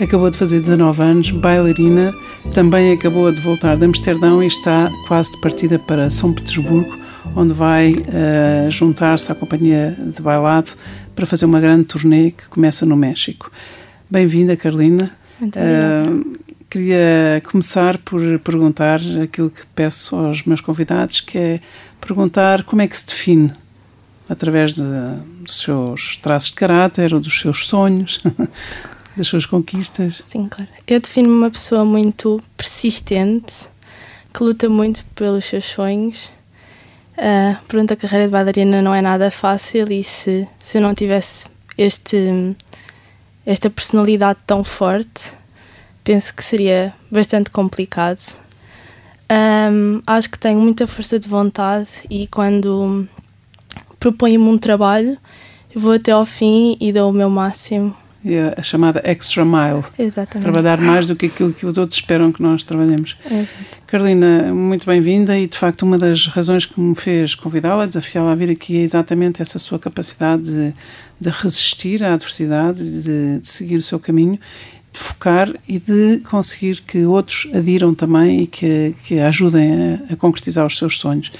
acabou de fazer 19 anos, bailarina, também acabou de voltar de Amsterdão e está quase de partida para São Petersburgo, onde vai uh, juntar-se à companhia de bailado para fazer uma grande turnê que começa no México. Bem-vinda, Carolina. Muito uh, queria começar por perguntar aquilo que peço aos meus convidados, que é perguntar como é que se define através de, dos seus traços de caráter ou dos seus sonhos, das suas conquistas. Sim, claro. Eu defino-me uma pessoa muito persistente, que luta muito pelos seus sonhos. Uh, pronto, a carreira de bailarina não é nada fácil e se, se eu não tivesse este, esta personalidade tão forte, penso que seria bastante complicado. Um, acho que tenho muita força de vontade e quando proponho-me um trabalho, vou até ao fim e dou o meu máximo. É a chamada extra mile. Exatamente. Trabalhar mais do que aquilo que os outros esperam que nós trabalhemos. Exato. Carolina, muito bem-vinda e de facto uma das razões que me fez convidá-la, desafiá-la a vir aqui é exatamente essa sua capacidade de, de resistir à adversidade, de, de seguir o seu caminho de focar e de conseguir que outros adiram também e que, que ajudem a, a concretizar os seus sonhos.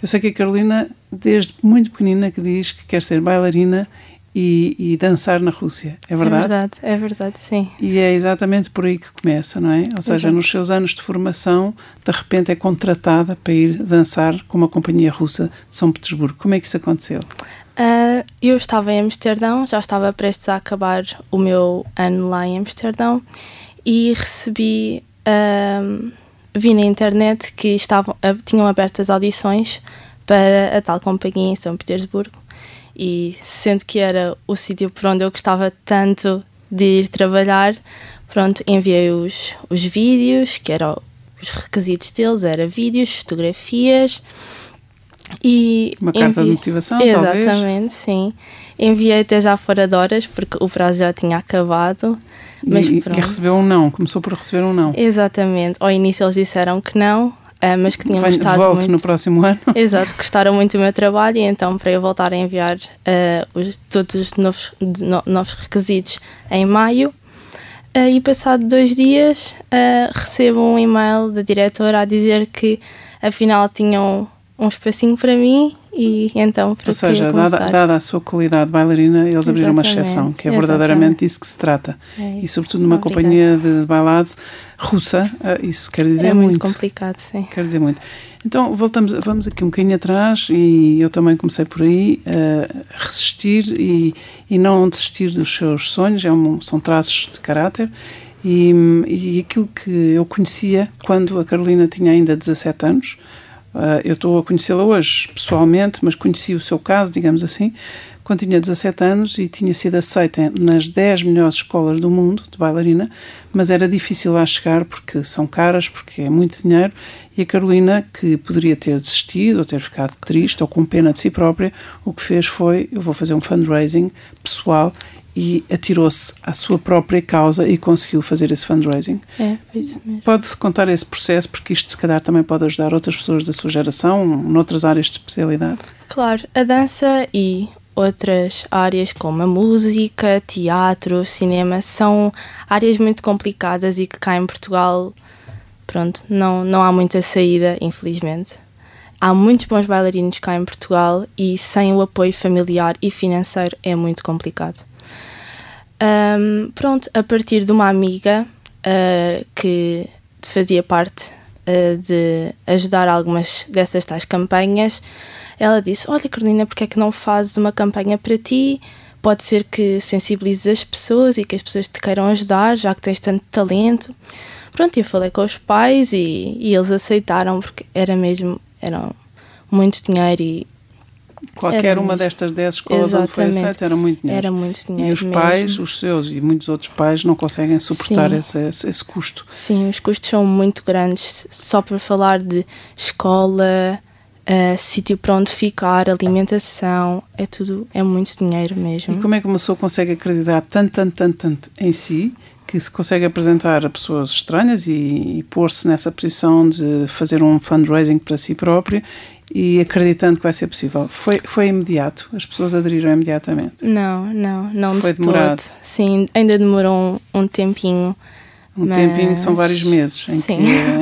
Eu sei que a Carolina, desde muito pequenina, que diz que quer ser bailarina e, e, dançar na Rússia. É verdade? É verdade, é verdade, sim. E é exatamente por aí que começa, não é? Ou seja, Exato. nos seus anos de formação, de repente é contratada para ir dançar com uma companhia russa de São Petersburgo. Como é que isso aconteceu? Uh, eu estava em Amsterdão, já estava prestes a acabar o meu ano lá em Amsterdão e recebi. Uh, vi na internet que estavam, tinham abertas audições para a tal companhia em São Petersburgo e sendo que era o sítio por onde eu gostava tanto de ir trabalhar, pronto, enviei os, os vídeos, que eram os requisitos deles, era vídeos, fotografias e... Uma carta de motivação, Exatamente, talvez? sim. Enviei até já fora de horas, porque o prazo já tinha acabado mas e, e, recebeu um não, começou por receber um não. Exatamente. Ao início eles disseram que não, Uh, mas que tinham Venho, gostado volte muito. no próximo ano. Exato, gostaram muito do meu trabalho e então para eu voltar a enviar uh, os, todos os novos, no, novos requisitos em maio. Uh, e passado dois dias recebo um e-mail da diretora a dizer que afinal tinham um espacinho para mim e então para Ou seja, dada, dada, a sua qualidade bailarina, eles Exatamente. abriram uma exceção, que é verdadeiramente isso que se trata. É e sobretudo numa Obrigada. companhia de bailado russa, eh, isso quer dizer é muito. muito complicado, sim. Quer dizer muito. Então, voltamos, vamos aqui um bocadinho atrás e eu também comecei por aí a resistir e, e não desistir dos seus sonhos, é um, são traços de caráter e, e aquilo que eu conhecia quando a Carolina tinha ainda 17 anos, Uh, eu estou a conhecê-la hoje pessoalmente, mas conheci o seu caso, digamos assim, quando tinha 17 anos e tinha sido aceita nas 10 melhores escolas do mundo de bailarina, mas era difícil lá chegar porque são caras, porque é muito dinheiro. E a Carolina, que poderia ter desistido ou ter ficado triste ou com pena de si própria, o que fez foi: eu vou fazer um fundraising pessoal e atirou-se à sua própria causa e conseguiu fazer esse fundraising. É, isso mesmo. Pode contar esse processo, porque isto se calhar também pode ajudar outras pessoas da sua geração, noutras áreas de especialidade. Claro, a dança e outras áreas como a música, teatro, cinema são áreas muito complicadas e que cá em Portugal, pronto, não, não há muita saída, infelizmente. Há muitos bons bailarinos cá em Portugal e sem o apoio familiar e financeiro é muito complicado. Um, pronto, a partir de uma amiga uh, que fazia parte uh, de ajudar algumas dessas tais campanhas, ela disse: Olha, Carolina, porque é que não fazes uma campanha para ti? Pode ser que sensibilizes as pessoas e que as pessoas te queiram ajudar, já que tens tanto talento. Pronto, eu falei com os pais e, e eles aceitaram, porque era mesmo, era muito dinheiro e Qualquer Era uma mesmo. destas 10 escolas onde foi Exatamente. aceito era muito dinheiro. Era muito dinheiro E os mesmo. pais, os seus e muitos outros pais não conseguem suportar esse, esse, esse custo. Sim, os custos são muito grandes. Só para falar de escola, eh, sítio para onde ficar, alimentação, é tudo, é muito dinheiro mesmo. E como é que uma pessoa consegue acreditar tanto, tanto, tanto, tanto em si que se consegue apresentar a pessoas estranhas e, e pôr-se nessa posição de fazer um fundraising para si próprio e acreditando que vai ser possível? Foi, foi imediato? As pessoas aderiram imediatamente? Não, não, não Foi de demorado. todo. Sim, ainda demorou um, um tempinho. Um Mas- tempinho que são vários meses em que,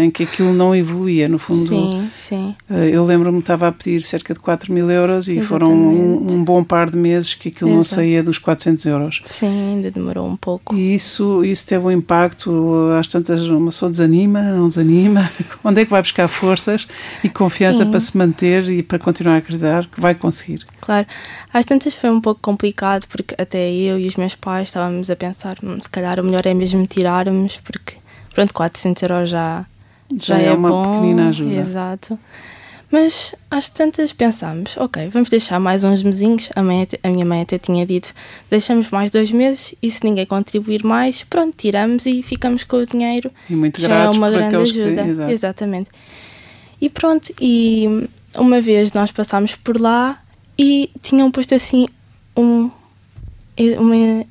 em que aquilo não evoluía, no fundo. Sim, sim. Eh, Eu lembro-me que estava a pedir cerca de 4 mil euros e foram um, Exatamente. um bom par de meses que aquilo não Exato. saía dos 400 euros. Sim, ainda demorou um pouco. E isso, isso teve um impacto, às tantas, uma pessoa desanima, não desanima. Onde é que vai buscar forças e confiança Sim. para se manter e para continuar a acreditar que vai conseguir? Claro, às tantas foi um pouco complicado porque até eu e os meus pais estávamos a pensar "Hum, se calhar o melhor é mesmo tirarmos porque pronto, 400 euros já, Já, é, uma bom, pequenina ajuda. Exato. Mas às tantas pensámos, ok, vamos deixar mais uns mesinhos. A, mãe a minha mãe até tinha dito, deixamos mais dois meses e se ninguém contribuir mais, pronto, tiramos e ficamos com o dinheiro. E muito Já é uma grande que- ajuda. exato. Exatamente. E pronto, e uma vez nós passámos por lá e tinham posto assim um. Uma,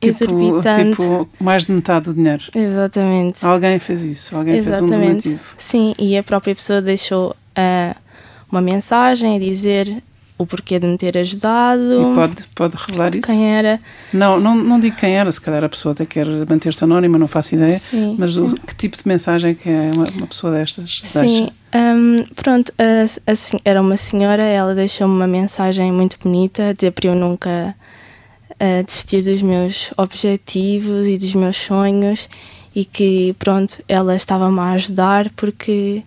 Tipo, exorbitante. tipo, mais de metade do dinheiro. exatamente. Alguém fez isso, alguém fez um Exatamente. donativo. Sim, e a própria pessoa deixou ah, uma mensagem a dizer o porquê de me ter ajudado, E pode, pode revelar isso? quem era. Não, não, não digo quem era, se calhar a pessoa até quer manter-se anónima, não faço ideia. Sim, Mas o, que tipo de mensagem que é uma, uma pessoa destas Sim, hum, pronto, a, a era uma senhora, ela deixou-me uma mensagem muito bonita, dizer para eu nunca ah, desistir dos meus objetivos e dos meus sonhos e que, pronto, ela estava-me a ajudar porque,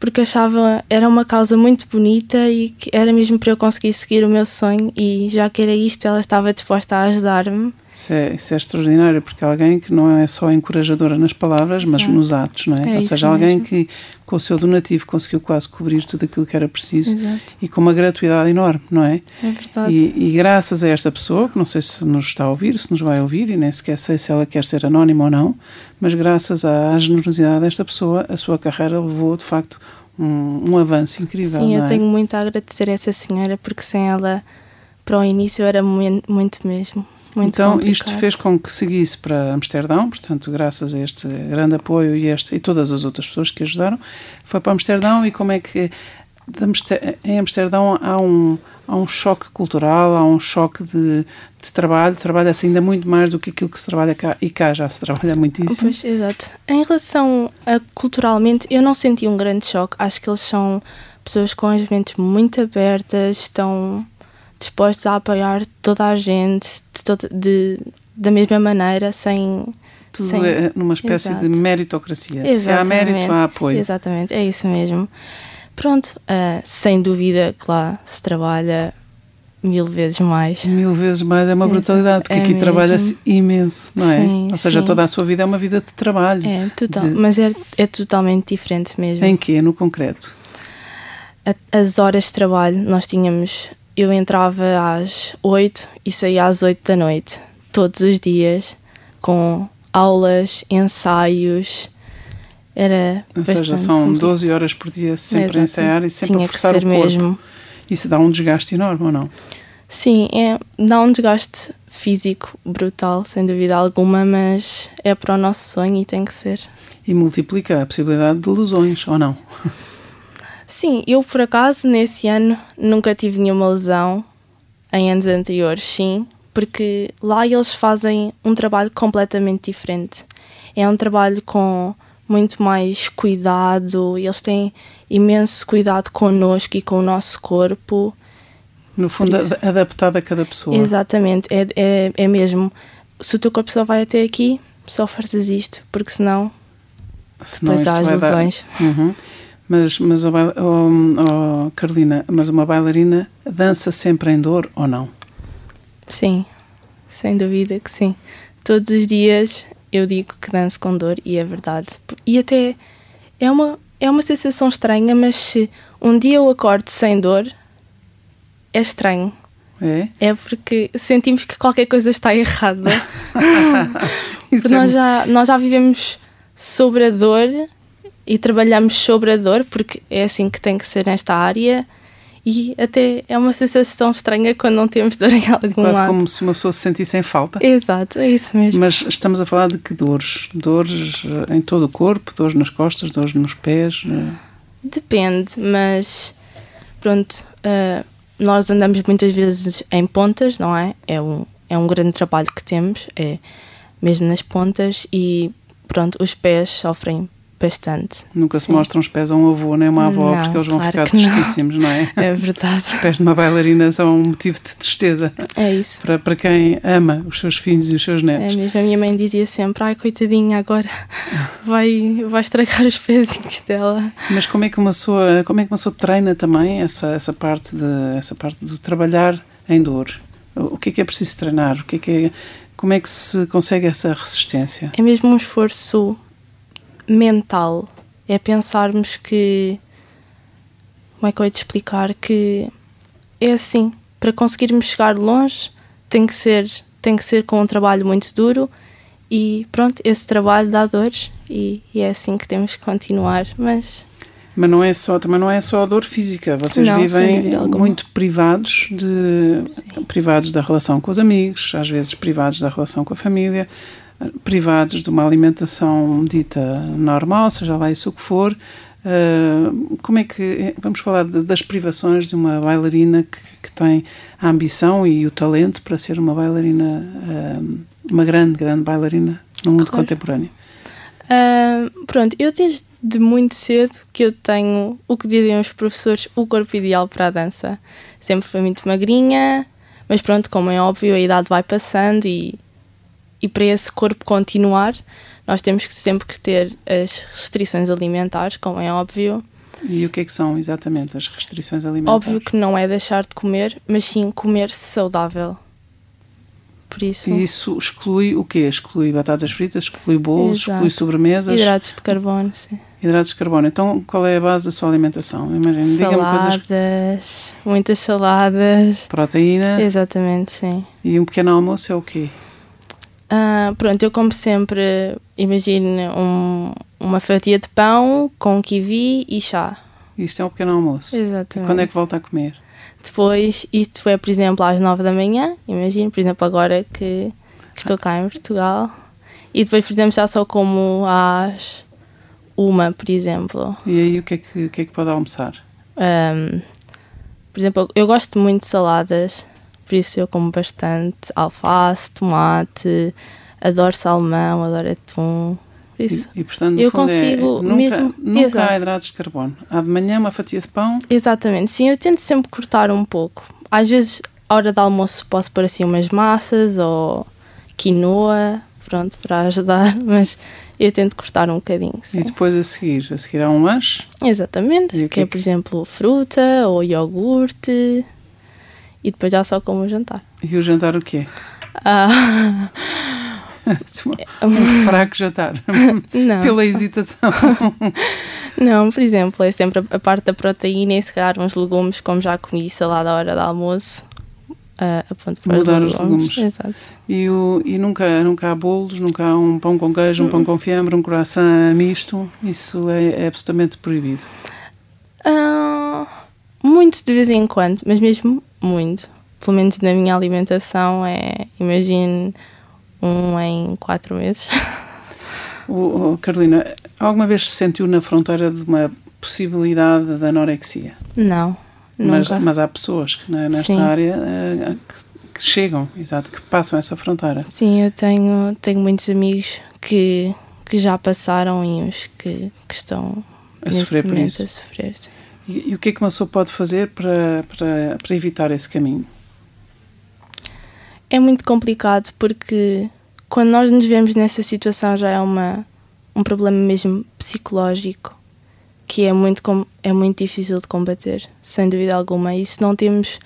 porque achava, era uma causa muito bonita e que era mesmo para eu conseguir seguir o meu sonho e já que era isto, ela estava disposta a ajudar-me. Isso é, isso é extraordinário, porque alguém que não é só encorajadora nas palavras, mas Exato. nos atos, não é? É Ou seja, alguém mesmo. que com o seu donativo conseguiu quase cobrir tudo aquilo que era preciso Exato. e com uma gratuidade enorme, não é? É verdade. E, e graças a esta pessoa, que não sei se nos está a ouvir, se nos vai ouvir, e nem sequer sei se ela quer ser anónima ou não, mas graças à generosidade desta pessoa, a sua carreira levou de facto um, um avanço incrível. Sim, eu é? tenho muito a agradecer a essa senhora porque sem ela, para o início, era mui- muito mesmo. Muito então complicado. isto fez com que seguisse para Amsterdão, portanto, graças a este grande apoio e, este, e todas as outras pessoas que ajudaram, foi para Amsterdão e como é que Amster- em Amsterdão há um, há um choque cultural, há um choque de, de trabalho, trabalha-se ainda muito mais do que aquilo que se trabalha cá, e cá já se trabalha muitíssimo. Pois, exato. Em relação a culturalmente, eu não senti um grande choque. Acho que eles são pessoas com as mentes muito abertas, estão dispostos a apoiar toda a gente de, toda- de- da mesma maneira, sem. Tudo sem- é numa espécie Exato. de meritocracia. Se há Exatamente. mérito, há apoio. Exatamente, é isso mesmo. Pronto, ah, sem dúvida que lá se trabalha mil vezes mais. Mil vezes mais é uma brutalidade, porque É aqui trabalha-se imenso, não é? Sim, Ou seja, sim. toda a sua vida é uma vida de trabalho. É, total, De- mas é, é totalmente diferente mesmo. Em quê? No concreto? A- As horas de trabalho, nós tínhamos. Eu entrava às 8 e saía às 8 da noite, todos os dias, com aulas, ensaios. Era. Ou seja, são complicado. 12 horas por dia sempre a ensaiar e sempre Tinha a forçar o corpo. mesmo. Isso dá um desgaste enorme, ou não? Sim, é, dá um desgaste físico brutal, sem dúvida alguma, mas é para o nosso sonho e tem que ser. E multiplica a possibilidade de lesões, ou não? Sim, eu por acaso nesse ano nunca tive nenhuma lesão em anos anteriores, sim, porque lá eles fazem um trabalho completamente diferente. É um trabalho com muito mais cuidado, eles têm imenso cuidado connosco e com o nosso corpo. No fundo, adaptado a cada pessoa. Exatamente, é, é, é mesmo. Se o teu corpo só vai até aqui, só fazes isto, porque senão Senão depois há as vai dar- lesões. Uhum. Mas, mas oh, oh, Carolina, mas uma bailarina dança sempre em dor ou não? Sim, sem dúvida que sim. Todos os dias eu digo que danço com dor e é verdade. E até é uma, é uma sensação estranha, mas se um dia eu acordo sem dor, é estranho. É? É porque sentimos que qualquer coisa está errada. É nós, já, nós já vivemos sobre a dor e trabalhamos sobre a dor, porque é assim que tem que ser nesta área. E até é uma sensação estranha quando não temos dor em algum quase lado. como se uma pessoa se sentisse em falta. Exato, é isso mesmo. Mas estamos a falar de que dores? Dores eh, em todo o corpo, dores nas costas, dores nos pés. eh, Depende, mas pronto, ah, nós andamos muitas vezes em pontas, não é? É um, é um grande trabalho que temos, é mesmo nas pontas e pronto, os pés sofrem bastante. Nunca se Sim. mostram os pés a um avô nem a uma avó, Não, porque eles vão claro ficar que não. tristíssimos, não é? É verdade, Os pés de uma bailarina são um motivo de tristeza é isso. para, para quem ama os seus filhos e os seus É netos. mesmo, a minha mãe dizia sempre, ai coitadinha, agora vai, vai estragar os pezinhos dela. Mas como é que uma pessoa, como é que uma pessoa treina também essa, essa, parte de, essa parte do trabalhar em dor? O que é que é preciso treinar? O que é que é, como é que se consegue essa resistência? É mesmo um esforço mental. É pensarmos que. Como é que eu ia te explicar? Que é assim, para conseguirmos chegar longe tem que ser, tem que ser com um trabalho muito duro e pronto, esse trabalho dá dores e, e é assim que temos que continuar. Mas Mas não é só, também não é só a dor física. Vocês Não, vivem muito privados de privados da relação com os amigos, às vezes privados da relação com a família, privados de uma alimentação dita normal, seja lá isso o que for. Ah, como é que vamos falar de- das privações de uma bailarina que, que tem a ambição e o talento para ser uma bailarina, ah, uma grande, grande bailarina no mundo Claro. contemporâneo? ah, pronto, eu desde muito cedo que eu tenho o que dizem os professores, o corpo ideal para a dança. Sempre fui muito magrinha, mas pronto, como é óbvio, a idade vai passando e, e para esse corpo continuar, nós temos que sempre que ter as restrições alimentares, como é óbvio. E o que é que são exatamente as restrições alimentares? Óbvio que não é deixar de comer, mas sim comer saudável. Por isso, E isso exclui o quê? Exclui batatas fritas, exclui bolos, Exato. exclui sobremesas, hidratos de carbono, sim. hidratos de carbono. Então, qual é a base da sua alimentação? Imagina, diga-me coisas. Saladas, muitas saladas. Proteína Exatamente, sim. e um pequeno almoço é o quê? Ah, pronto, eu como sempre, imagine um- uma fatia de pão com kiwi e chá. Isto é um pequeno almoço. E Exatamente. quando é que volta a comer? Depois, isto é, por exemplo, às nove da manhã, imagino, por exemplo, agora que, que estou cá em Portugal. E depois, por exemplo, já só como às uma, por exemplo. E aí o que é que, o que, é que pode almoçar? Ahm, por exemplo, eu gosto muito de saladas, por isso eu como bastante alface, tomate, adoro salmão, adoro atum. Isso, E, e, portanto, Eu é- consigo nunca, mesmo- Nunca há Exato. hidratos de carbono. Há de manhã uma fatia de pão exatamente, sim, eu tento sempre cortar um pouco. Às vezes, à hora do almoço, posso pôr assim umas massas ou quinoa, pronto, para ajudar, mas eu tento cortar um bocadinho. Sim. e depois a seguir. A seguir há um lanche. Exatamente, que, que é é, por exemplo, fruta ou iogurte e depois já só como o jantar. E o jantar o quê? Ah, um fraco jantar. não. Pela hesitação. Não, por exemplo, é sempre a, parte da proteína e se calhar uns legumes, como já comi salada à hora do almoço. Uh, aponto para Mudar os os legumes. legumes. Exato. E, o, e nunca, nunca há bolos, nunca há um pão com queijo, um pão com fiambre, um croissant misto. Isso é, é absolutamente proibido. Ah, muito de vez em quando, mas mesmo muito. Pelo menos na minha alimentação é, imagine, um em quatro meses. O, o- Carolina, alguma vez se sentiu na fronteira de uma possibilidade de anorexia? Não, Mas, nunca. mas há pessoas que na- nesta Sim. área eh, que, que chegam, exato, que passam essa fronteira. Sim, eu tenho, tenho muitos amigos que, que já passaram e uns que, que estão A sofrer por isso. A sofrer, sim. E, e o que é que uma pessoa pode fazer para, para, para evitar esse caminho? É muito complicado porque quando nós nos vemos nessa situação já é uma, um problema mesmo psicológico que é muito, é muito difícil de combater, sem dúvida alguma. E se não temos.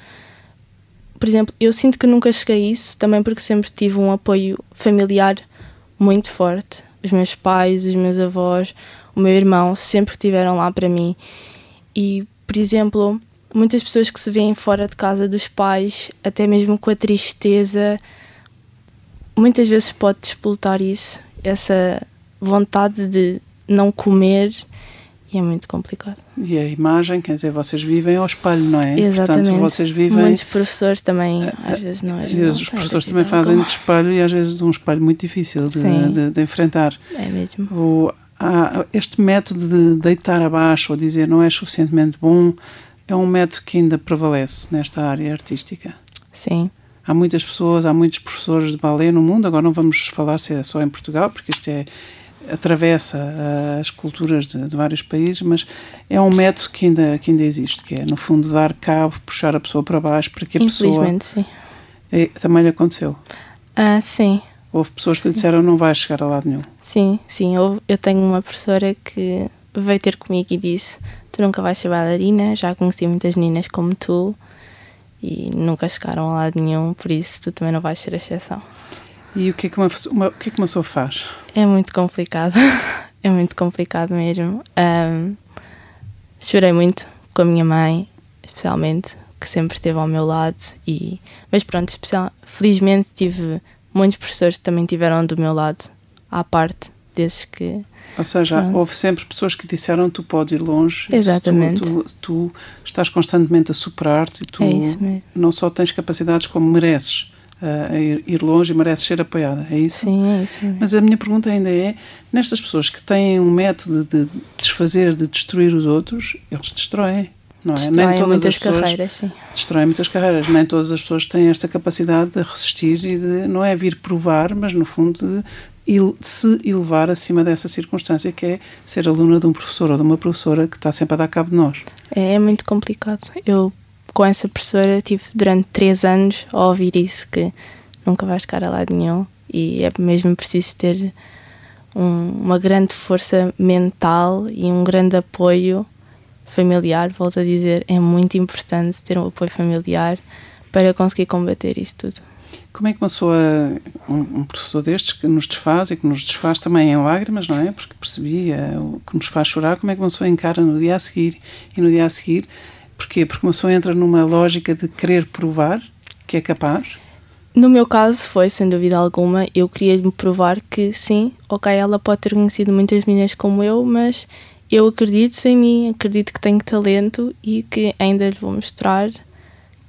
Por exemplo, eu sinto que nunca cheguei a isso também porque sempre tive um apoio familiar muito forte. Os meus pais, os meus avós, o meu irmão sempre estiveram lá para mim. E, por exemplo, muitas pessoas que se veem fora de casa dos pais, até mesmo com a tristeza, muitas vezes pode despoltar isso, essa vontade de não comer e é muito complicado. E a imagem, quer dizer, vocês vivem ao espelho, não é? Exatamente. Portanto, vocês vivem. Muitos professores também, às vezes, não Às vezes os professores também fazem de espelho e às vezes um espelho muito difícil de, de, de enfrentar. É mesmo. O, há, este método de deitar abaixo ou dizer não é suficientemente bom é um método que ainda prevalece nesta área artística. Sim. Há muitas pessoas, há muitos professores de balé no mundo, agora não vamos falar se é só em Portugal, porque isto é atravessa uh, as culturas de, de, vários países, mas é um método que ainda, que ainda existe, que é, no fundo, dar cabo, puxar a pessoa para baixo para que a pessoa... sim. É, também lhe aconteceu? Ah, sim. Houve pessoas que lhe disseram não vais chegar a lado nenhum? Sim, sim. Eu, eu tenho uma professora que veio ter comigo e disse tu nunca vais ser bailarina, já conheci muitas meninas como tu e nunca chegaram a lado nenhum, por isso tu também não vais ser a exceção. E o que é que uma, uma, o que é que uma pessoa faz? É muito complicado, é muito complicado mesmo. Um, chorei muito com a minha mãe, especialmente, que sempre esteve ao meu lado. E, mas pronto, especial, felizmente tive muitos professores que também tiveram do meu lado, à parte desses que. Ou seja, pronto. houve sempre pessoas que disseram tu podes ir longe. Exatamente. Tu, tu, tu estás constantemente a superar-te e tu é não só tens capacidades como mereces a ir, longe e merece ser apoiada, é isso? Sim, é isso. Mesmo. Mas a minha pergunta ainda é: nestas pessoas que têm um método de desfazer, de destruir os outros, eles destroem. Não é? Destroem Nem todas as pessoas carreiras, sim. destroem muitas carreiras. Nem todas as pessoas têm esta capacidade de resistir e de não é vir provar, mas no fundo de se elevar acima dessa circunstância que é ser aluna de um professor ou de uma professora que está sempre a dar cabo de nós. É, é muito complicado. Eu com essa professora tive durante três anos a ouvir isso, que nunca vais chegar a lado nenhum e é mesmo preciso ter um, uma grande força mental e um grande apoio familiar, volto a dizer, é muito importante ter um apoio familiar para conseguir combater isso tudo. Como é que uma pessoa, um, um, professor destes que nos desfaz e que nos desfaz também em lágrimas, não é? Porque percebia o que nos faz chorar, como é que uma pessoa encara no dia a seguir e no dia a seguir Porquê? Porque uma pessoa entra numa lógica de querer provar que é capaz? No meu caso foi, sem dúvida alguma, eu queria me provar que sim, ok, ela pode ter conhecido muitas meninas como eu, mas eu acredito em mim, acredito que tenho talento e que ainda lhe vou mostrar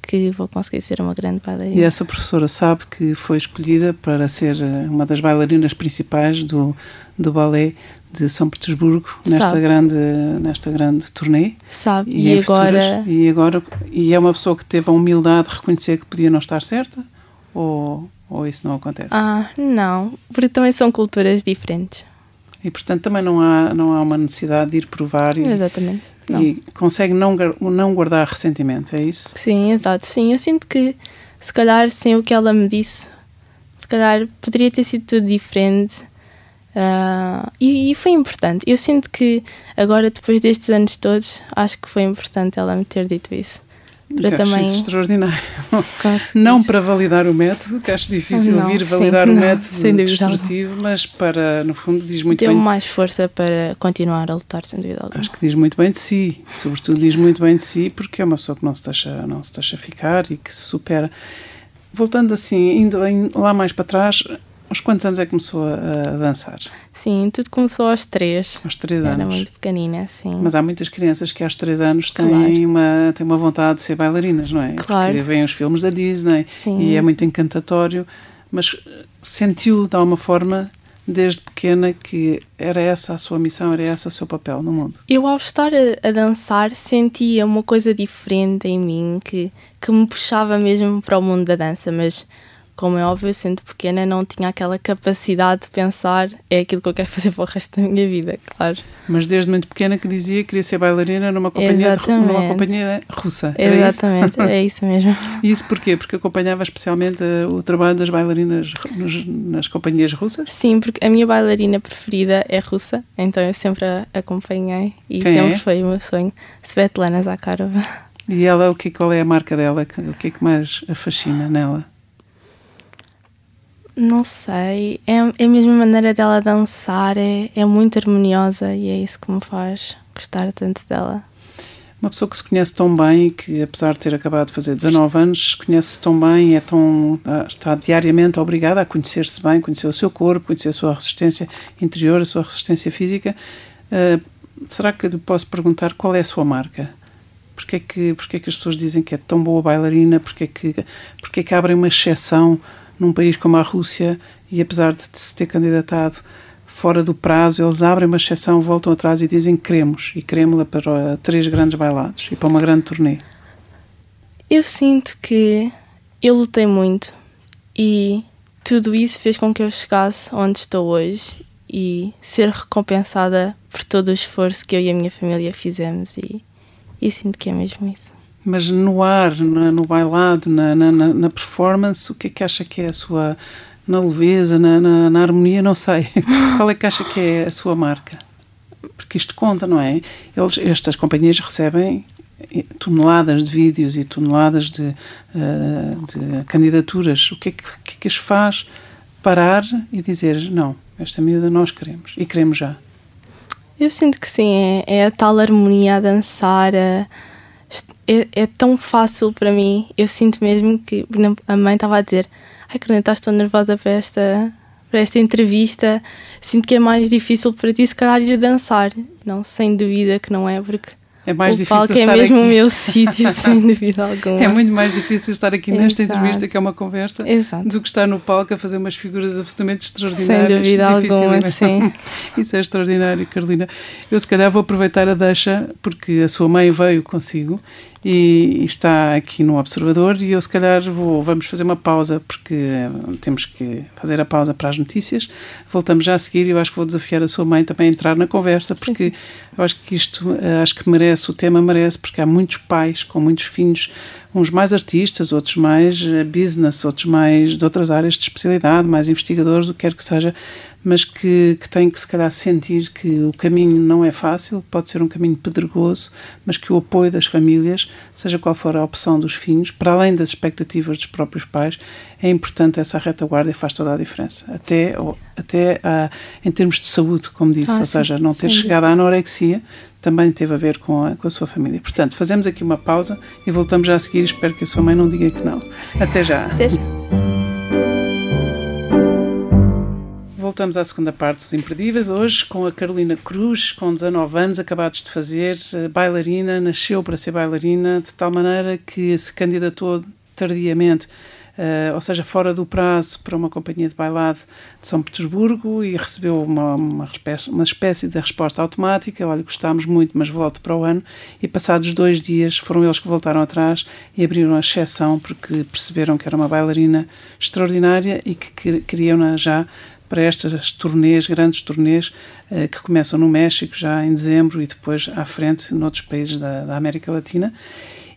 que vou conseguir ser uma grande bailarina. E essa professora sabe que foi escolhida para ser eh, uma das bailarinas principais do, do balé de São Petersburgo nesta sabe. grande nesta grande turnê. Sabe. E, e agora futuras, e agora e é uma pessoa que teve a humildade de reconhecer que podia não estar certa ou ou isso não acontece? Ah, não, porque também são culturas diferentes. E portanto também não há não há uma necessidade de ir provar e, Exatamente. Não. e consegue não não guardar ressentimento, é isso? Sim, exato. Sim, eu sinto que se calhar sem o que ela me disse, se calhar poderia ter sido tudo diferente Uh, e, e, foi importante. Eu sinto que agora, depois destes anos todos, acho que foi importante ela me ter dito isso. Para acho também isso extraordinário. Conseguir. Não para validar o método, que acho difícil não, vir validar sim, o não, método destrutivo, mas para, no fundo, diz muito Deu bem. Deu mais força para continuar a lutar, sem dúvida alguma. Acho que diz muito bem de si, sobretudo diz muito bem de si, porque é uma pessoa que não se deixa, não se deixa ficar e que se supera. Voltando assim, indo lá mais para trás, Aos quantos anos é que começou a, dançar? Sim, tudo começou aos três. Aos três anos. Era muito pequenina, sim. Mas há muitas crianças que aos três anos têm, claro. uma, têm uma vontade de ser bailarinas, não é? Claro. Porque vêm os filmes da Disney sim. e é muito encantatório. Mas sentiu de alguma forma desde pequena que era essa a sua missão, era esse o seu papel no mundo? Eu, ao estar a, a, dançar, sentia uma coisa diferente em mim que, que me puxava mesmo para o mundo da dança, mas como é óbvio, sendo pequena, não tinha aquela capacidade de pensar é aquilo que eu quero fazer para o resto da minha vida, claro. Mas desde muito pequena que dizia que queria ser bailarina numa companhia, de, numa companhia russa. Exatamente, isso? é isso mesmo. E isso porquê? Porque acompanhava especialmente eh, o trabalho das bailarinas nos, nas companhias russas? Sim, porque a minha bailarina preferida é russa, então eu sempre a acompanhei e Quem sempre é? foi o meu sonho. Svetlana Zakharova. E ela, o que, qual é a marca dela? O que é que mais a fascina nela? Não sei, é, é a mesma maneira dela dançar, é, é muito harmoniosa e é isso que me faz gostar tanto dela. uma pessoa que se conhece tão bem que, apesar de ter acabado de fazer 19 anos, conhece-se tão bem, é tão, está diariamente obrigada a conhecer-se bem, conhecer o seu corpo, conhecer a sua resistência interior, a sua resistência física. Uh, será que lhe posso perguntar qual é a sua marca? Porquê é que, porquê é que as pessoas dizem que é tão boa bailarina? Porquê é que, porquê é que abrem uma exceção num país como a Rússia e, apesar de se ter candidatado fora do prazo, eles abrem uma exceção, voltam atrás e dizem queremos, e queremos-la para três grandes bailados e para uma grande turnê? Eu sinto que eu lutei muito e tudo isso fez com que eu chegasse onde estou hoje e ser recompensada por todo o esforço que eu e a minha família fizemos e, e sinto que é mesmo isso. Mas no ar, no, no bailado, na, na, na, performance, o que é que acha que é a sua. na leveza, na, na, na harmonia, não sei. Qual é que acha que é a sua marca? Porque isto conta, não é? Eles, estas companhias recebem toneladas de vídeos e toneladas de, uh, de candidaturas. O que é que, que, é que as faz parar e dizer não, esta miúda nós queremos e queremos já? Eu sinto que sim, é, é a tal harmonia a dançar, a, é, é, tão fácil para mim. Eu sinto mesmo que a mãe estava a dizer: Ai, Carolina, tão nervosa para esta, para esta entrevista. Sinto que é mais difícil para ti, se calhar, ir dançar. Não, sem dúvida que não é, porque é mais o difícil palco é mesmo aqui. o meu sítio, sem dúvida alguma. É muito mais difícil estar aqui nesta Exato. entrevista, que é uma conversa, Exato. do que estar no palco a fazer umas figuras absolutamente extraordinárias. Sem dúvida alguma, sim. Isso é extraordinário, Carolina. Eu, se calhar, vou aproveitar a deixa, porque a sua mãe veio consigo e está aqui no Observador e eu se calhar vou, vamos fazer uma pausa porque eh, temos que fazer a pausa para as notícias. Voltamos já a seguir e eu acho que vou desafiar a sua mãe também a entrar na conversa porque eu acho que isto, eh, acho que merece, o tema merece, porque há muitos pais com muitos filhos uns mais artistas, outros mais eh, business, outros mais de outras áreas de especialidade, mais investigadores, o que quer que seja, mas que, que têm que se calhar sentir que o caminho não é fácil, pode ser um caminho pedregoso, mas que o apoio das famílias, seja qual for a opção dos filhos, para além das expectativas dos próprios pais, é importante essa retaguarda e faz toda a diferença. Até, até uh, em termos de saúde, como disse, ah, ou seja, não ter chegado à anorexia também teve a ver com a, com a sua família. Portanto, fazemos aqui uma pausa e voltamos já a seguir. Espero que a sua mãe não diga que não. Até já. Até já. Voltamos à segunda parte dos Imperdíveis, hoje com a Carolina Cruz, com 19 anos, acabados de fazer, eh, bailarina, nasceu para ser bailarina, de tal maneira que se candidatou tardiamente uh, ou seja, fora do prazo para uma companhia de bailado de São Petersburgo e recebeu uma, uma, espécie, uma espécie de resposta automática, olha, gostámos muito, mas volte para o ano, e passados dois dias foram eles que voltaram atrás e abriram a exceção porque perceberam que era uma bailarina extraordinária e que queriam-na já para estas turnês, grandes turnês, uh, que começam no México já em dezembro e depois à frente noutros países da, da América Latina.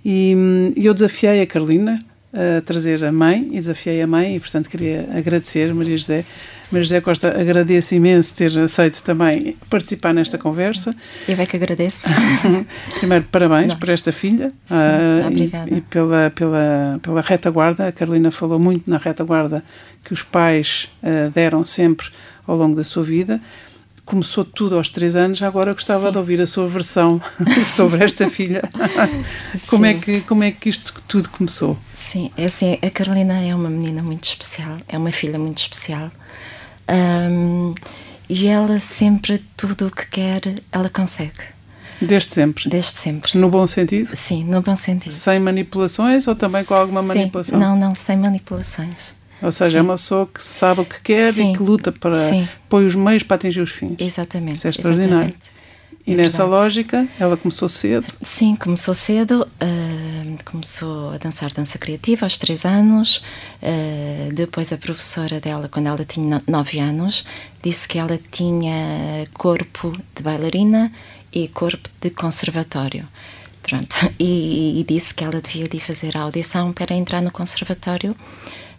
E, e eu desafiei a Carolina, a trazer a mãe e desafiei a mãe e, portanto, queria agradecer Maria José. Maria José Costa agradece imenso ter aceito também participar nesta conversa. Eu é que agradeço. Primeiro, parabéns por esta filha Sim, uh, obrigada. E, e, pela, pela, pela retaguarda. A Carolina falou muito na retaguarda que os pais uh, deram sempre ao longo da sua vida começou tudo aos três anos, agora gostava Sim. de ouvir a sua versão sobre esta filha. como, é que, como é que isto tudo começou? Sim, é assim, a Carolina é uma menina muito especial, é uma filha muito especial. Um, e ela sempre, tudo o que quer, ela consegue. Desde sempre? Desde sempre. No bom sentido? Sim, no bom sentido. Sem manipulações ou também com alguma Sim, manipulação? Não, não, sem manipulações. Ou seja, é Sim. é uma pessoa que sabe o que quer Sim. e que luta para. Sim. põe os meios para atingir os fins. Exatamente. Isso é extraordinário. Exatamente. E é nessa verdade. lógica, ela começou cedo? Sim, começou cedo. Uh, começou a dançar dança criativa aos três anos. Uh, depois, a professora dela, quando ela tinha nove anos, disse que ela tinha corpo de bailarina e corpo de conservatório. Pronto. E, e disse que ela devia de fazer a audição para entrar no conservatório.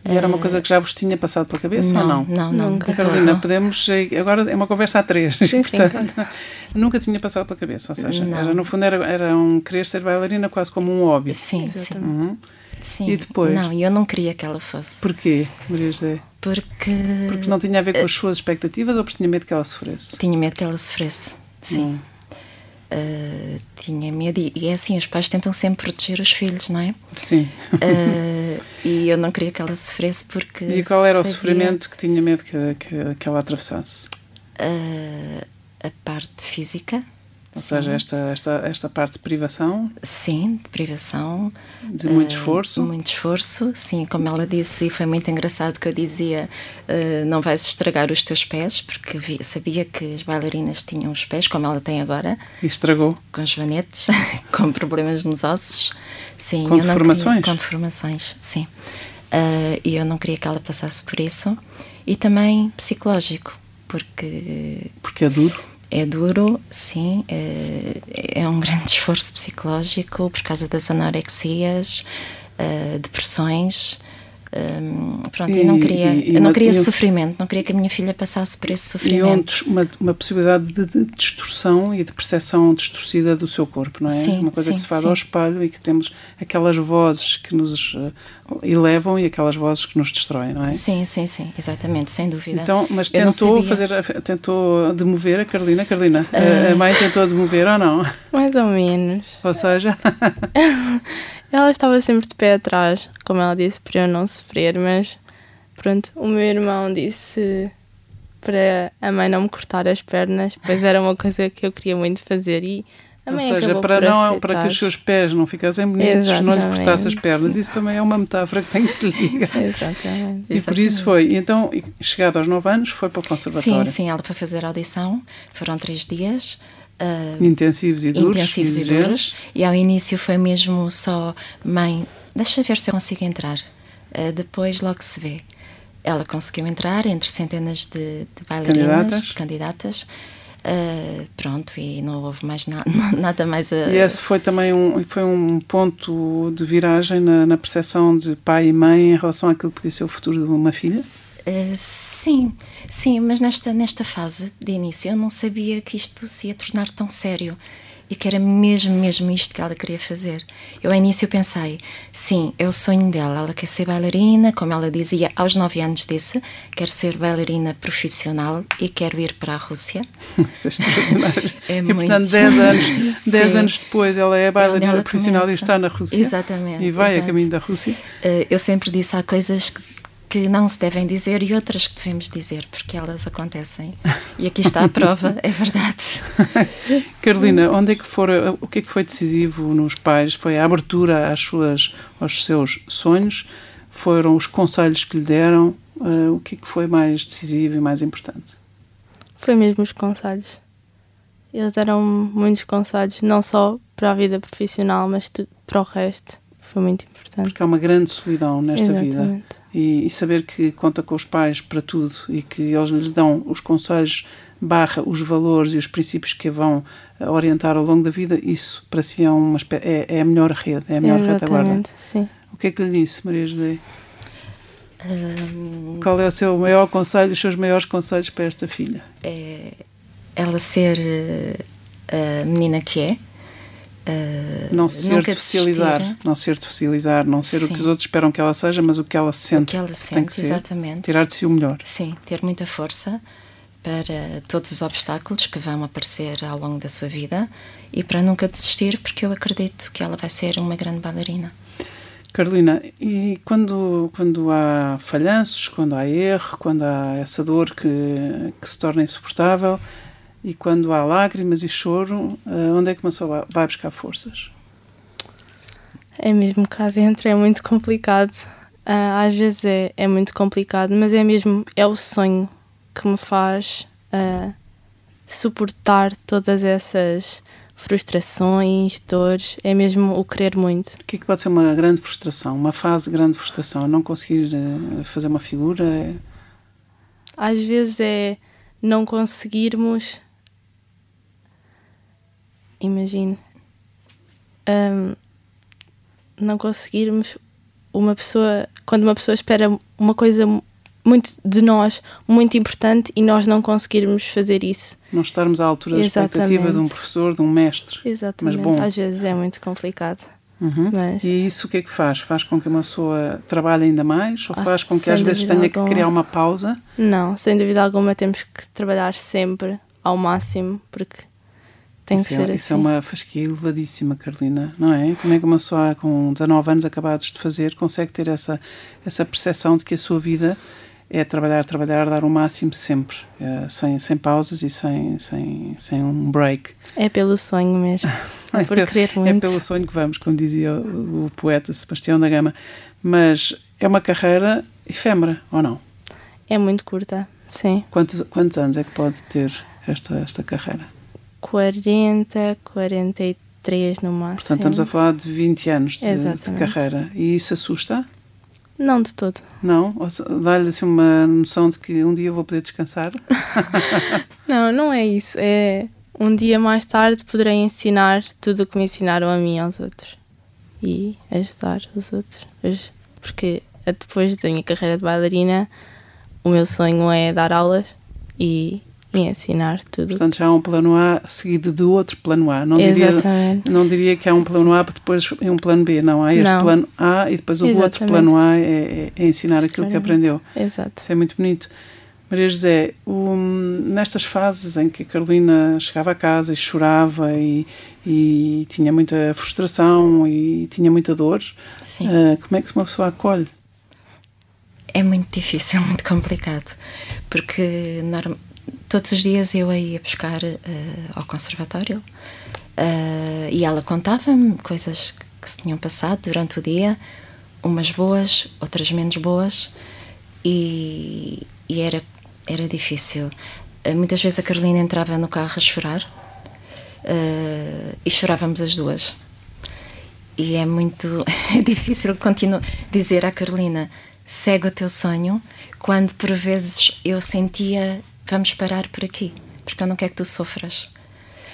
E era uma coisa que já vos tinha passado pela cabeça não, ou não? Não, não. Nunca. Carolina, podemos. Agora é uma conversa a três, sim, portanto, sim. nunca tinha passado pela cabeça. Ou seja, era, no fundo era, era um querer ser bailarina quase como um hobby. Sim, Exatamente. sim. Uhum. sim. E depois? Não, eu não queria que ela fosse. Porquê, Maria José? Porque. Porque não tinha a ver com as suas expectativas ou porque tinha medo que ela sofresse? Tinha medo que ela sofresse, sim. Hum. Uh, tinha medo, e, e, é assim: os pais tentam sempre proteger os filhos, não é? Sim. Uh, e eu não queria que ela sofresse porque. E qual era sabia... o sofrimento que tinha medo que, que, que ela atravessasse? Uh, a parte física. Ou Sim. seja, esta, esta, esta parte de privação? Sim, de privação. De muito uh, esforço? Muito esforço, sim. Como ela disse, e foi muito engraçado que eu dizia: uh, não vais estragar os teus pés, porque vi, sabia que as bailarinas tinham os pés, como ela tem agora. E estragou? Com joanetes, com problemas nos ossos. Sim, com deformações? Queria, com deformações, sim. Uh, e eu não queria que ela passasse por isso. E também psicológico, porque. Porque é duro? É duro, sim, é, é, um grande esforço psicológico por causa das anorexias, uh, depressões. Um, pronto, e, eu não queria, e, e eu não queria sofrimento, não queria que a minha filha passasse por esse sofrimento. E uma, uma possibilidade de, de, distorção e de percepção distorcida do seu corpo, não é? Sim, uma coisa sim, que se faz sim. ao espelho e que temos aquelas vozes que nos uh, elevam e aquelas vozes que nos destroem, não é? Sim, sim, sim, exatamente, sem dúvida. Então, mas tentou fazer, tentou demover a Carolina, Carolina, uh, a mãe tentou demover ou não? Mais ou menos. Ou seja, Ela estava sempre de pé atrás, como ela disse, para eu não sofrer, mas pronto, o meu irmão disse para a mãe não me cortar as pernas, pois era uma coisa que eu queria muito fazer e a mãe Ou seja, para, não, para que os seus pés não ficassem bonitos, Exatamente. não lhe cortasse as pernas. Isso também é uma metáfora que tem que se diga. Exatamente. E por isso foi. Então, chegado aos 9 anos, foi para o conservatório. Sim, sim, ela para fazer a audição. Foram três dias. Uh, intensivos e duros. Intensivos e, duros. E ao início foi mesmo só, mãe, deixa ver se eu consigo entrar. Uh, depois logo se vê. Ela conseguiu entrar entre centenas de, de bailarinas, candidatas. de candidatas. Uh, pronto, e não houve mais na, nada mais a... E esse foi também um, foi um ponto de viragem na, na percepção de pai e mãe em relação àquilo que podia ser o futuro de uma filha? Uh, sim, sim, mas nesta, nesta fase de início eu não sabia que isto se ia tornar tão sério e que era mesmo, mesmo isto que ela queria fazer. Eu, ao início, pensei: sim, é o sonho dela. Ela quer ser bailarina, como ela dizia, aos nove anos disse: quer ser bailarina profissional e quero ir para a Rússia. Isso é extraordinário. é e, muito... portanto, dez anos, dez anos depois, ela é bailarina ela profissional começa. e está na Rússia. Exatamente. E vai exato. a caminho da Rússia. Uh, eu sempre disse: há coisas que que não se devem dizer e outras que devemos dizer, porque elas acontecem. E aqui está a prova, é verdade. Carolina, onde é que for, o que é que foi decisivo nos pais? Foi a abertura às suas, aos seus sonhos? Foram os conselhos que lhe deram? Uh, o que é que foi mais decisivo e mais importante? Foi mesmo os conselhos. Eles deram muitos conselhos, não só para a vida profissional, mas para o resto. Foi muito importante. Porque há uma grande solidão nesta Exatamente. vida e, e, saber que conta com os pais para tudo e que eles lhes dão os conselhos barra os valores e os princípios que a vão orientar ao longo da vida, isso para si é, uma, é, é a melhor rede, é a melhor retaguarda. Sim. O que é que lhe disse, Maria José? Um, Qual é o seu maior conselho, os seus maiores conselhos para esta filha? É ela ser eh, a menina que é, Uh, não se artificializar, desistir. não se artificializar, não ser Sim. o que os outros esperam que ela seja, mas o que ela sente. O que ela sente, tem que ser, exatamente. Tirar de si o melhor. Sim, ter muita força para todos os obstáculos que vão aparecer ao longo da sua vida e para nunca desistir, porque eu acredito que ela vai ser uma grande bailarina. Carolina, e quando, quando há falhanços, quando há erro, quando há essa dor que, que se torna insuportável, e quando há lágrimas e choro, uh, onde é que uma pessoa vai buscar forças? É mesmo cá dentro, é muito complicado. Uh, às vezes é, é muito complicado, mas é mesmo é o sonho que me faz uh, suportar todas essas frustrações, dores, é mesmo o querer muito. O que é que pode ser uma grande frustração, uma fase de grande frustração? Não conseguir uh, fazer uma figura? É... Às vezes é não conseguirmos imagine, um, não conseguirmos uma pessoa, quando uma pessoa espera uma coisa muito de nós, muito importante, e nós não conseguirmos fazer isso. Não estarmos à altura da expectativa de um professor, de um mestre. Exatamente. Mas bom. Às vezes é muito complicado. Uhum. Mas... E isso o que é que faz? Faz com que uma pessoa trabalhe ainda mais? Ou ah, faz com que às vezes tenha alguma... que criar uma pausa? Não, sem dúvida alguma temos que trabalhar sempre ao máximo, porque tem isso que é, ser Isso assim. é uma fasquia elevadíssima, Carolina, não é? Como é que uma pessoa com 19 anos acabados de fazer consegue ter essa, essa percepção de que a sua vida é trabalhar, trabalhar, dar o máximo sempre, eh, sem, sem pausas e sem, sem, sem um break. É pelo sonho mesmo. É por querer é muito. pelo sonho que vamos, como dizia o, o poeta Sebastião da Gama. Mas é uma carreira efêmera, ou não? É muito curta, sim. Quantos, quantos anos é que pode ter esta, esta carreira? 40, 43 no máximo. Portanto, estamos a falar de 20 anos de, de carreira. E isso assusta? Não de todo. Não? Dá-lhe assim uma noção de que um dia eu vou poder descansar? Não, não é isso. É um dia mais tarde poderei ensinar tudo o que me ensinaram a mim aos outros e ajudar os outros. Porque depois da minha carreira de bailarina, o meu sonho é dar aulas e, e ensinar tudo. Portanto, já há um plano A seguido de outro plano A. Não diria, Exatamente. não diria que há um plano A, depois é um plano B. Não, há este Não. plano A e depois o outro Exatamente. plano A é, é- é ensinar aquilo que aprendeu. Exato. Isso é muito bonito. Maria José, o- nestas fases em que a Carolina chegava a casa e chorava e, e tinha muita frustração e tinha muita dor, Sim. ah, como é que uma pessoa acolhe? É muito difícil, muito complicado, porque todos os dias eu a ia buscar eh, ao conservatório eh, e ela contava-me coisas que se tinham passado durante o dia, umas boas, outras menos boas, e, e era, era difícil. Eh, muitas vezes a Carolina entrava no carro a chorar e chorávamos as duas. E é muito é difícil dizer à Carolina segue o teu sonho quando por vezes eu sentia vamos parar por aqui porque eu não quero que tu sofras.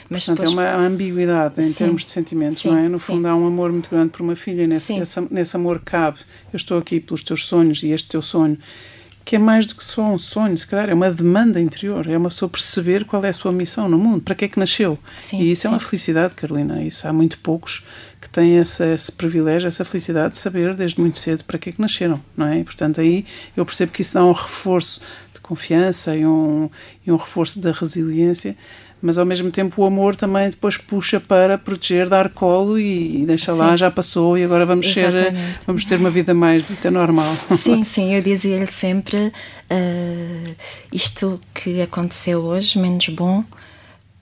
Mas Portanto, é uma ambiguidade em Sim. termos de sentimentos, Sim, não é? No sim. fundo, há um amor muito grande por uma filha nesse, Sim. esse, nesse amor cabe. Eu estou aqui pelos teus sonhos e este teu sonho, que é mais do que só um sonho, se calhar é uma demanda interior, é uma pessoa perceber qual é a sua missão no mundo, para que é que nasceu. Sim, e isso é uma sim. felicidade, Carolina. Isso há muito poucos que têm essa, esse privilégio, essa felicidade de saber desde muito cedo para que é que nasceram, não é? E, portanto, aí eu percebo que isso dá um reforço confiança e um, e um reforço da resiliência, mas ao mesmo tempo o amor também depois puxa para proteger, dar colo e, e deixa lá, Sim. já passou e agora vamos ser, vamos ter uma vida mais dita normal. Sim, sim, eu dizia-lhe sempre ah, isto que aconteceu hoje, menos bom,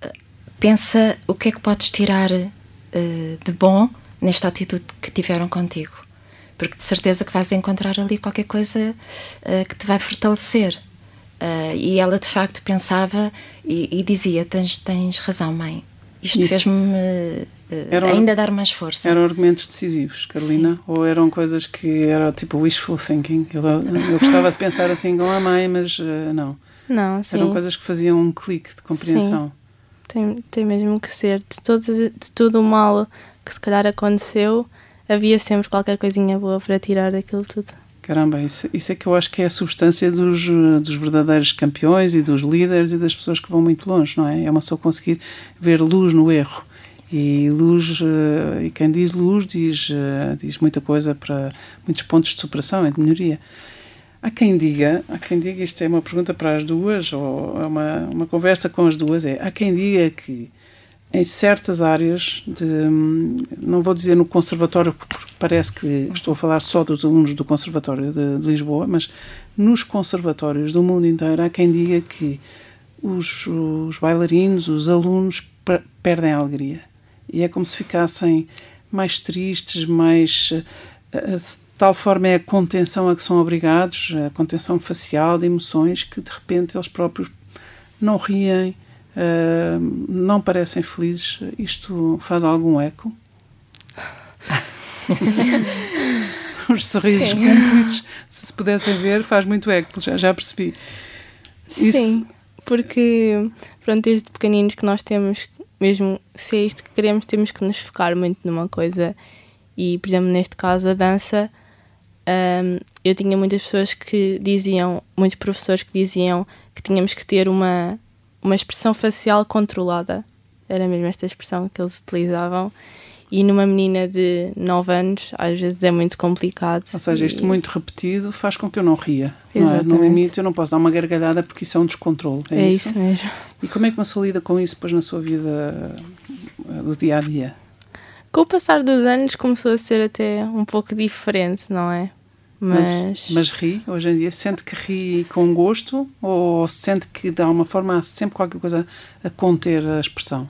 ah, pensa o que é que podes tirar ah, de bom nesta atitude que tiveram contigo. Porque de certeza que vais encontrar ali qualquer coisa que te vai fortalecer. Ah, e ela de facto pensava e, e dizia: tens, tens razão, mãe. Isto fez-me um- ainda dar mais força. Eram argumentos decisivos, Carolina? Ou eram coisas que era tipo wishful thinking? Eu, eu gostava de pensar assim com a mãe, mas eh, não. Não, sim. Eram coisas que faziam um clique de compreensão. Tem, tem mesmo que ser. De todo, de todo o mal que se calhar aconteceu, havia sempre qualquer coisinha boa para tirar daquilo tudo. Caramba, isso, isso é que eu acho que é a substância dos, dos verdadeiros campeões e dos líderes e das pessoas que vão muito longe, não é? É uma só conseguir ver luz no erro. E luz, eh, e quem diz luz diz, eh, diz muita coisa para muitos pontos de superação e de melhoria. Há quem diga, há quem diga, isto é uma pergunta para as duas, ou é uma, uma conversa com as duas, é, há quem diga que em certas áreas, de, hum, não vou dizer no conservatório, porque parece que estou a falar só dos alunos do conservatório de, de Lisboa, mas nos conservatórios do mundo inteiro há quem diga que os, os bailarinos, os alunos per- perdem a alegria. E é como se ficassem mais tristes, mais... eh, De tal forma é a contenção a que são obrigados, a contenção facial de emoções, que de repente eles próprios não riem, eh, não parecem felizes. Isto faz algum eco? Os sorrisos Sim. cúmplices, se se pudessem ver, faz muito eco, já, já percebi. Isso, Sim, porque pronto, desde pequeninos que nós temos, mesmo se é isto que queremos, temos que nos focar muito numa coisa. E, por exemplo, neste caso, a dança, hum, eu tinha muitas pessoas que diziam, muitos professores que diziam que tínhamos que ter uma, uma expressão facial controlada. Era mesmo esta expressão que eles utilizavam. E numa menina de 9 anos, às vezes é muito complicado. Ou seja, isto E- muito repetido faz com que eu não ria. Não é? No limite, eu não posso dar uma gargalhada porque isso é um descontrole. É, É isso? isso mesmo. E como é que uma pessoa lida com isso depois na sua vida do dia a dia? Com o passar dos anos começou a ser até um pouco diferente, não é? Mas, mas, mas ri, hoje em dia, sente que ri com gosto ou sente que de alguma forma há sempre qualquer coisa a conter a expressão?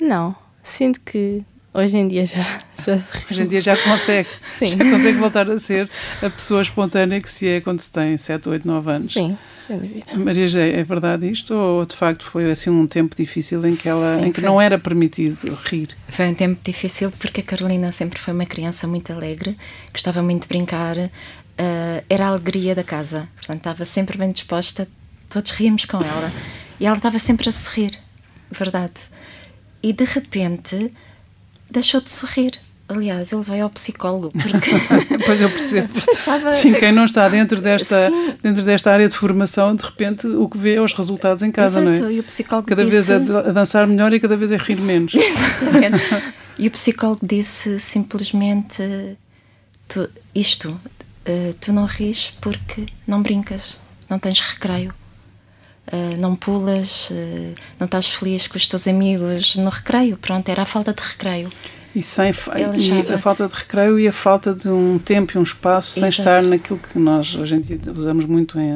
Não, sinto que hoje em dia já, já hoje em dia já consegue Sim. já consegue voltar a ser a pessoa espontânea que se é quando se tem 7, 8, 9 anos sim, sem dúvida Maria José, é verdade isto ou de facto foi assim um tempo difícil em que ela sim, em que foi. não era permitido rir? Foi um tempo difícil porque a Carolina sempre foi uma criança muito alegre gostava muito de brincar uh, era a alegria da casa portanto estava sempre bem disposta todos ríamos com ela e ela estava sempre a sorrir verdade e de repente deixou de sorrir. Aliás, ele veio ao psicólogo porque. pois eu percebo. Achava... Sim, quem não está dentro desta, dentro desta área de formação, de repente o que vê é os resultados em casa, Exato. não é? E o psicólogo cada disse... vez a, a, dançar melhor e cada vez a rir menos. Exatamente. e o psicólogo disse simplesmente: tu, isto, uh, tu não ris porque não brincas, não tens recreio. Uh, não pulas, uh, não estás feliz com os teus amigos no recreio. Pronto, era a falta de recreio. E, sem, e a falta de recreio e a falta de um tempo e um espaço Exato. sem estar naquilo que nós hoje em dia usamos muito em,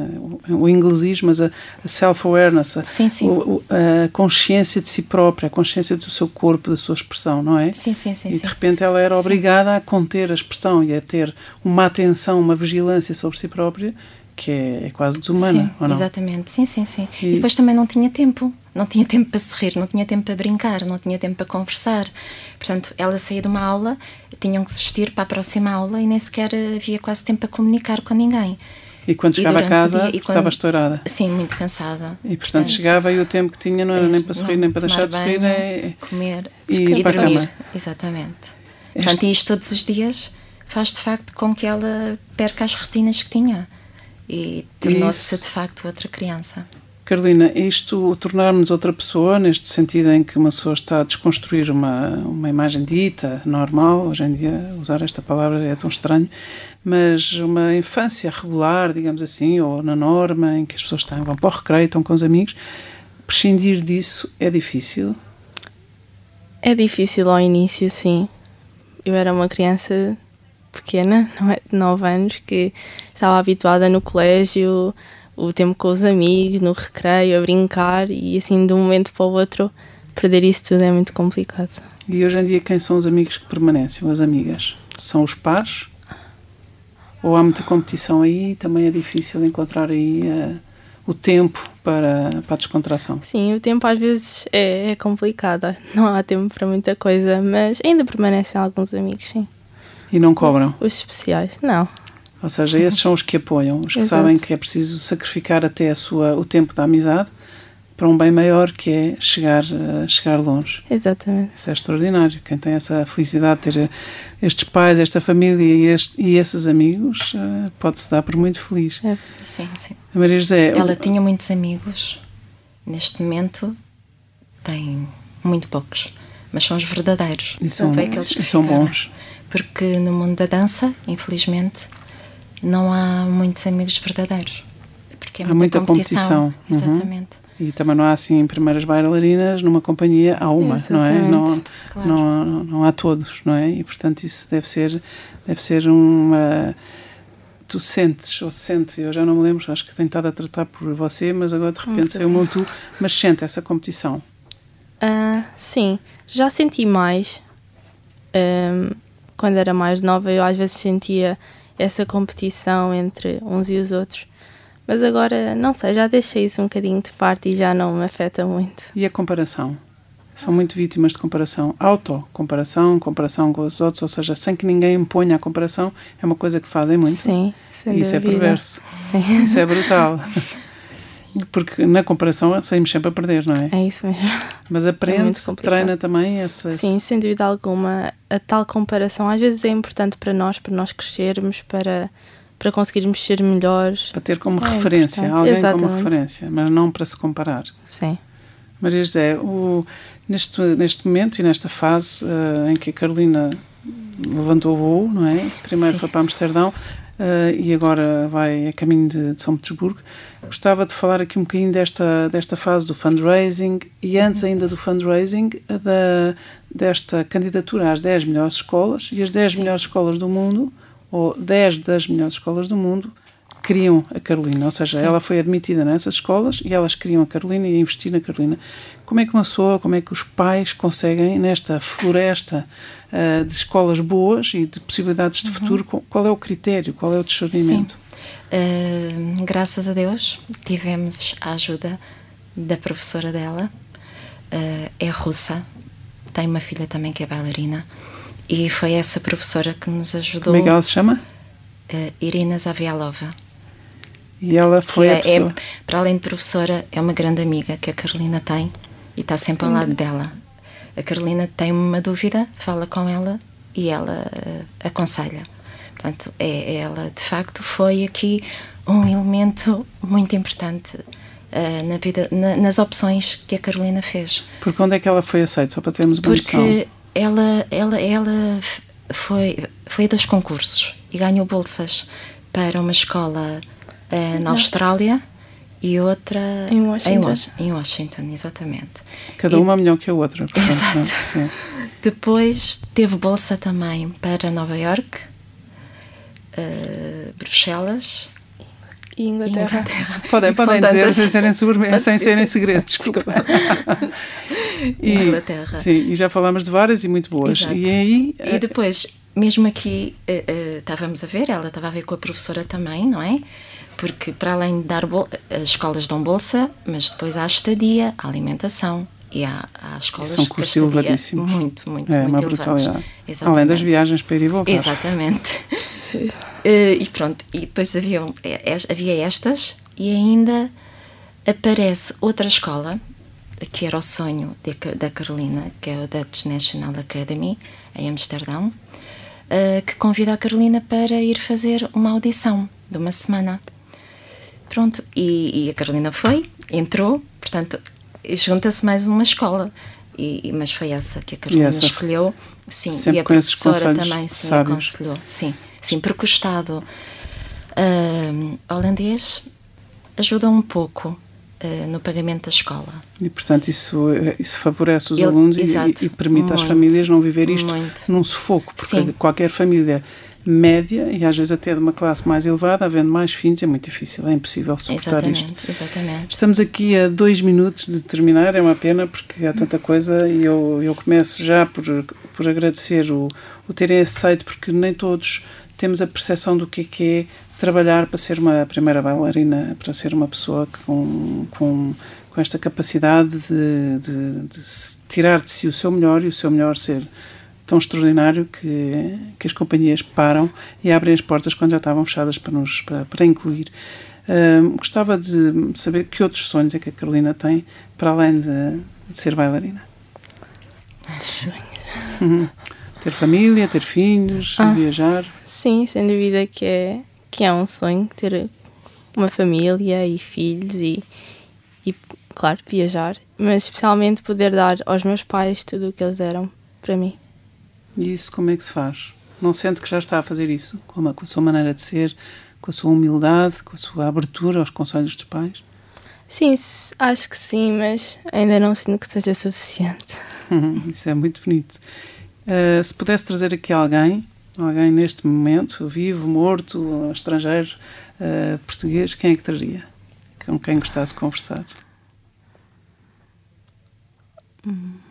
em o inglesismo, mas a, a self-awareness, a, sim, sim. a, consciência de si própria, a consciência do seu corpo, da sua expressão, não é? Sim, sim, sim. E de repente ela era obrigada a conter a expressão e a ter uma atenção, uma vigilância sobre si própria que é, é quase desumana, sim, ou não? Exatamente, sim, sim, sim. E... e depois também não tinha tempo, não tinha tempo para sorrir, não tinha tempo para brincar, não tinha tempo para conversar. Portanto, ela saía de uma aula, tinham que se vestir para a próxima aula e nem sequer havia quase tempo para comunicar com ninguém. E quando chegava e a casa, dia, estava quando, estourada. Sim, muito cansada. E portanto, portanto, chegava e o tempo que tinha não era nem para sorrir, nem para deixar de sorrir, é comer e ir para cama. Exatamente. Este... Portanto, e isto todos os dias faz de facto com que ela perca as rotinas que tinha e tornou-se de facto outra criança. Carolina, isto tornarmos outra pessoa, neste sentido em que uma pessoa está a desconstruir uma, uma imagem dita, normal, hoje em dia usar esta palavra é tão estranho, mas uma infância regular, digamos assim, ou na norma, em que as pessoas estão, vão para o recreio, estão com os amigos, prescindir disso é difícil? É difícil ao início, sim. Eu era uma criança pequena, não é, de 9 anos, que estava habituada no colégio, o tempo com os amigos, no recreio, a brincar e assim de um momento para o outro perder isso tudo é muito complicado. E hoje em dia quem são os amigos que permanecem, as amigas? São os pares? Ou há muita competição aí e também é difícil encontrar aí uh, o tempo para, para a descontração? Sim, o tempo às vezes é, é complicado, não há tempo para muita coisa, mas ainda permanecem alguns amigos, sim. E não cobram? Os especiais, não. Ou seja, esses são os que apoiam, os que Exato. sabem que é preciso sacrificar até a sua, o tempo da amizade para um bem maior que é chegar, uh, chegar longe. Exatamente. Isso é extraordinário. Quem tem essa felicidade de ter estes pais, esta família e, este, e esses amigos uh, pode-se dar por muito feliz. É. Sim, sim. A Maria José. Ela o... tinha muitos amigos. Neste momento tem muito poucos, mas são os verdadeiros. E são, e são bons porque no mundo da dança, infelizmente, não há muitos amigos verdadeiros. Porque é há muita competição. competição. Uhum. Exatamente. E também não há assim primeiras bailarinas numa companhia, há uma, não é? Não, claro. não, não há todos, não é? E portanto isso deve ser, deve ser uma. Tu sentes, ou sente, eu já não me lembro, acho que tenho estado a tratar por você, mas agora de repente saiu o tu, mas sente essa competição? Uh, sim, já senti mais. Um, quando era mais nova, eu às vezes sentia essa competição entre uns e os outros. Mas agora, não sei, já deixei isso um bocadinho de parte e já não me afeta muito. E a comparação? São muito vítimas de comparação. Auto-comparação, comparação com os outros, ou seja, sem que ninguém imponha a comparação, é uma coisa que fazem muito. Sim, sem Isso é dúvida. é perverso. Sim. Isso é brutal. Porque na comparação saímos sempre a perder, não é? É isso mesmo. Mas aprende, é treina também essa. Sim, sem dúvida alguma. A tal comparação às vezes é importante para nós, para nós crescermos, para, para conseguirmos ser melhores. Para ter como é referência, importante. alguém Exatamente. como referência, mas não para se comparar. Sim. Maria José, o, neste, neste momento e nesta fase uh, em que a Carolina levantou o voo, não é? Primeiro Sim. foi para Amsterdão, uh, e agora vai a caminho de, de, São Petersburgo. Gostava de falar aqui um bocadinho desta, desta fase do fundraising e antes ainda do fundraising, da, desta candidatura às 10 melhores escolas e as 10 Sim. melhores escolas do mundo, ou 10 das melhores escolas do mundo, queriam a Carolina, ou seja, Sim. ela foi admitida nessas escolas e elas queriam a Carolina e investir na Carolina. Como é que uma pessoa, como é que os pais conseguem, nesta floresta uh, de escolas boas e de possibilidades de uhum. futuro, qual é o critério, qual é o discernimento? Uh, graças a Deus tivemos a ajuda da professora dela, uh, é russa, tem uma filha também que é bailarina, e foi essa professora que nos ajudou. Como é que ela se chama? Irina Zavialova. E ela foi é, a pessoa. É, para além de professora, é uma grande amiga que a Carolina tem e está sempre ao lado dela. A Carolina tem uma dúvida, fala com ela e ela uh, aconselha. Portanto, é, ela de facto foi aqui um elemento muito importante uh, na vida, na, nas opções que a Carolina fez. Por quando é que ela foi aceita, só para termos uma Porque noção? ela, ela, ela foi, foi a dos concursos e ganhou bolsas para uma escola uh, na Austrália e outra em Washington. Em, em Washington, exatamente. Cada uma melhor que a outra. Portanto, Exato. Depois teve bolsa também para Nova York, uh, Bruxelas e Inglaterra. Inglaterra. Podem, podem dizer sem serem, sobre, sem serem segredos, desculpa. e, Inglaterra. Sim, e já falámos de várias e muito boas. Exato. E aí. E depois, mesmo aqui, uh, uh, estávamos a ver, ela estava a ver com a professora também, não é? Porque para além de dar as escolas dão bolsa, mas depois há estadia, há alimentação e há, há escolas São custos elevadíssimos. Muito, muito, é, muito uma brutalidade. Além das viagens para ir e voltar. Exatamente. uh, e pronto, e depois havia, é, havia estas e ainda aparece outra escola que era o sonho de, da Carolina, que é o Dutch National Academy, em Amsterdão, uh, que convida a Carolina para ir fazer uma audição de uma semana. Pronto, e, e a Carolina foi, entrou, portanto, junta-se mais uma escola. E, mas foi essa que a Carolina essa, escolheu. Sim, e a professora também sim, aconselhou. Sim, sim, porque o Estado uh, holandês ajuda um pouco uh, no pagamento da escola. E, portanto, isso, isso favorece os Ele, alunos exato, e, e, permite muito, às famílias não viver isto muito. num sufoco, porque sim. qualquer família média e às vezes até de uma classe mais elevada, havendo mais filhos, é muito difícil, é impossível suportar exatamente, isto. Exatamente. Estamos aqui a dois minutos de terminar, é uma pena porque há tanta coisa e eu, eu começo já por, por agradecer o, o terem esse site, porque nem todos temos a percepção do que é, que é trabalhar para ser uma primeira bailarina, para ser uma pessoa com, com, com esta capacidade de, de, de tirar de si o seu melhor e o seu melhor ser tão extraordinário que, que as companhias param e abrem as portas quando já estavam fechadas para, nos, para, para incluir. gostava de saber que outros sonhos é que a Carolina tem para além de, de ser bailarina. ter família, ter filhos, ah, viajar. Sim, sem dúvida que é, que é um sonho ter uma família e filhos e, e, claro, viajar, mas especialmente poder dar aos meus pais tudo o que eles deram para mim. E isso como é que se faz? Não sente que já está a fazer isso? Com a, com a sua maneira de ser, com a sua humildade, com a sua abertura aos conselhos dos pais? Sim, acho que sim, mas ainda não sinto que seja suficiente. isso é muito bonito. Uh, se pudesse trazer aqui alguém, alguém neste momento, vivo, morto, estrangeiro, uh, português, quem é que traria? Com quem gostasse de conversar? Hum.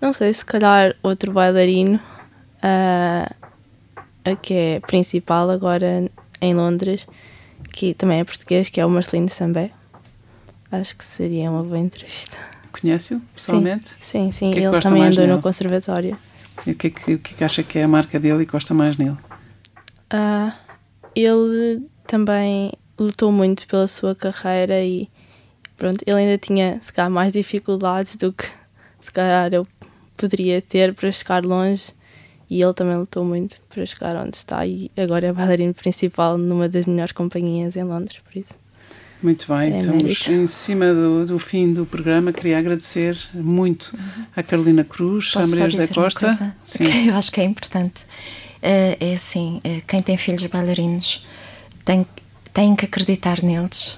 Não sei, se calhar outro bailarino, uh, a que é principal agora em Londres, que também é português, que é o Marcelino Sambé. Acho que seria uma boa entrevista. Conhece-o pessoalmente? Sim, sim, sim. Que é que ele também andou nele? no conservatório. E o que, é que, o que, é que acha que é a marca dele e gosta mais nele? Uh, ele também lutou muito pela sua carreira e pronto, ele ainda tinha se calhar mais dificuldades do que se calhar eu poderia ter para chegar longe e ele também lutou muito para chegar onde está e agora é bailarino principal numa das melhores companhias em Londres, por isso. Muito bem, é estamos mérito. em cima do, do, fim do programa. Queria agradecer muito uhum. à Carolina Cruz, Posso à Maria José Costa. Sim. eu acho que é importante. Uh, é assim, uh, quem tem filhos bailarinos tem, tem que acreditar neles.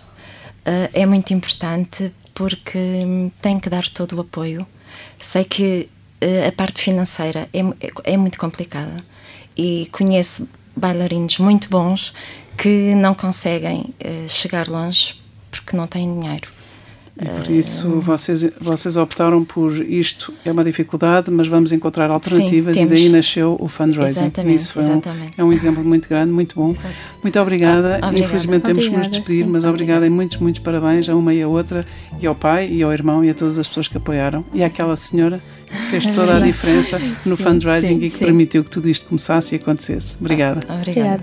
Uh, é muito importante porque tem que dar todo o apoio. Sei que a parte financeira é, é muito complicada e conheço bailarinos muito bons que não conseguem chegar longe porque não têm dinheiro. E por isso vocês, vocês optaram por isto, é uma dificuldade, mas vamos encontrar alternativas Sim, e daí nasceu o fundraising. Exatamente, isso exatamente. Um, é um exemplo muito grande, muito bom. Exato. Muito obrigada. Ah, obrigada. Infelizmente temos obrigada, que nos despedir, sim. mas obrigada e muitos, muitos parabéns a uma e a outra, e ao pai, e ao irmão, e a todas as pessoas que apoiaram, e àquela senhora que fez toda a diferença no sim, fundraising sim, e que permitiu que tudo isto começasse e acontecesse. Obrigada. obrigada.